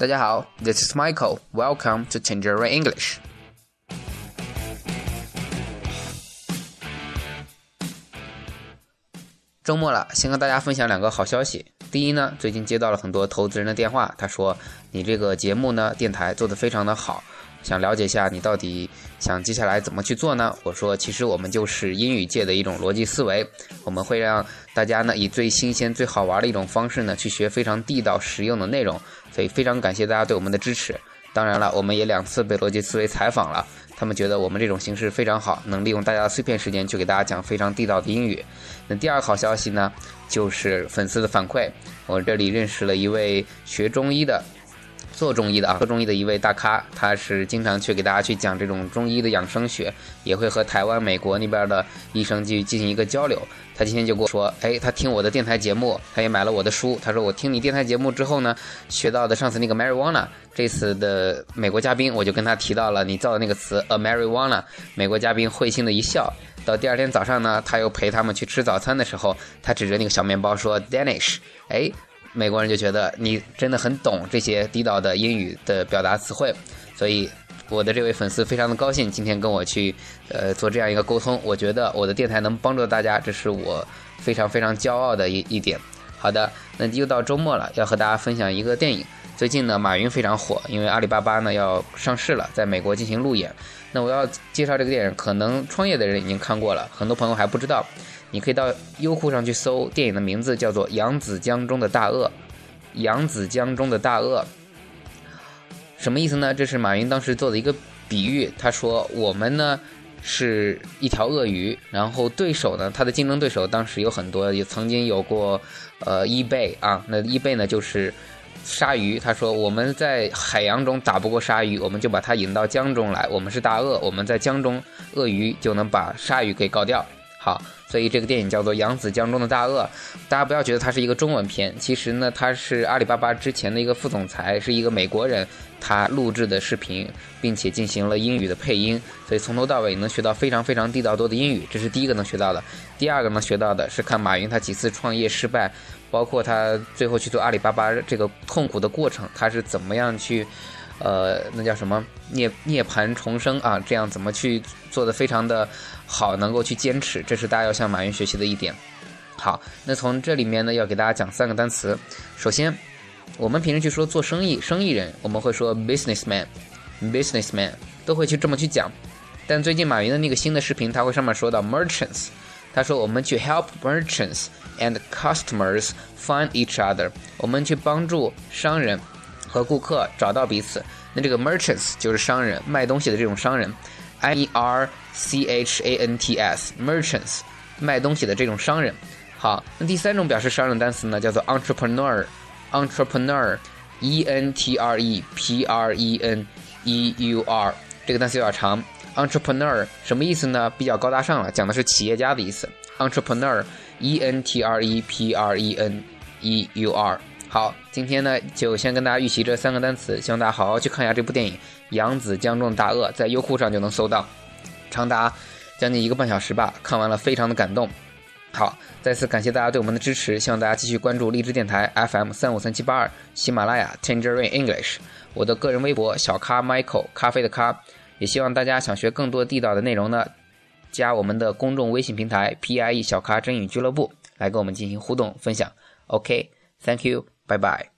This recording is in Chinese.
大家好，This is Michael. Welcome to Tangerine English. 周末了，先跟大家分享两个好消息。第一呢，最近接到了很多投资人的电话，他说你这个节目呢，电台做得非常的好，想了解一下你到底想接下来怎么去做呢？我说，其实我们就是英语界的一种逻辑思维，我们会让大家呢以最新鲜、最好玩的一种方式呢去学非常地道、实用的内容。所以非常感谢大家对我们的支持。当然了，我们也两次被逻辑思维采访了，他们觉得我们这种形式非常好，能利用大家的碎片时间去给大家讲非常地道的英语。那第二个好消息呢，就是粉丝的反馈，我这里认识了一位学中医的。做中医的啊，做中医的一位大咖，他是经常去给大家去讲这种中医的养生学，也会和台湾、美国那边的医生去进行一个交流。他今天就跟我说，哎，他听我的电台节目，他也买了我的书。他说我听你电台节目之后呢，学到的上次那个 marijuana，这次的美国嘉宾，我就跟他提到了你造的那个词 a marijuana。美国嘉宾会心的一笑。到第二天早上呢，他又陪他们去吃早餐的时候，他指着那个小面包说 Danish，哎。美国人就觉得你真的很懂这些地道的英语的表达词汇，所以我的这位粉丝非常的高兴，今天跟我去呃做这样一个沟通。我觉得我的电台能帮助大家，这是我非常非常骄傲的一一点。好的，那又到周末了，要和大家分享一个电影。最近呢，马云非常火，因为阿里巴巴呢要上市了，在美国进行路演。那我要介绍这个电影，可能创业的人已经看过了，很多朋友还不知道。你可以到优酷上去搜电影的名字，叫做《扬子江中的大鳄》。扬子江中的大鳄，什么意思呢？这是马云当时做的一个比喻。他说：“我们呢是一条鳄鱼，然后对手呢，他的竞争对手当时有很多，也曾经有过呃，eBay 啊，那 eBay 呢就是鲨鱼。他说我们在海洋中打不过鲨鱼，我们就把它引到江中来。我们是大鳄，我们在江中，鳄鱼就能把鲨鱼给搞掉。”好，所以这个电影叫做《扬子江中的大鳄》，大家不要觉得它是一个中文片，其实呢，它是阿里巴巴之前的一个副总裁，是一个美国人，他录制的视频，并且进行了英语的配音，所以从头到尾能学到非常非常地道多的英语，这是第一个能学到的。第二个能学到的是看马云他几次创业失败，包括他最后去做阿里巴巴这个痛苦的过程，他是怎么样去。呃，那叫什么涅涅槃重生啊？这样怎么去做的非常的好，能够去坚持，这是大家要向马云学习的一点。好，那从这里面呢，要给大家讲三个单词。首先，我们平时去说做生意，生意人，我们会说 businessman，businessman 都会去这么去讲。但最近马云的那个新的视频，他会上面说到 merchants，他说我们去 help merchants and customers find each other，我们去帮助商人。和顾客找到彼此，那这个 merchants 就是商人，卖东西的这种商人，I E R C H A N T S merchants 卖东西的这种商人。好，那第三种表示商人的单词呢，叫做 entrepreneur，entrepreneur，E N T R E P R E N E U R 这个单词有点长 ，entrepreneur 什么意思呢？比较高大上了，讲的是企业家的意思。entrepreneur，E N T R E P R E N E U R。好，今天呢就先跟大家预习这三个单词，希望大家好好去看一下这部电影《扬子江中的大鳄》，在优酷上就能搜到，长达将近一个半小时吧，看完了非常的感动。好，再次感谢大家对我们的支持，希望大家继续关注荔枝电台 FM 三五三七八二、喜马拉雅 Tangerine English，我的个人微博小咖 Michael 咖啡的咖，也希望大家想学更多地道的内容呢，加我们的公众微信平台 PIE 小咖真语俱乐部来跟我们进行互动分享。OK，Thank you。Bye bye.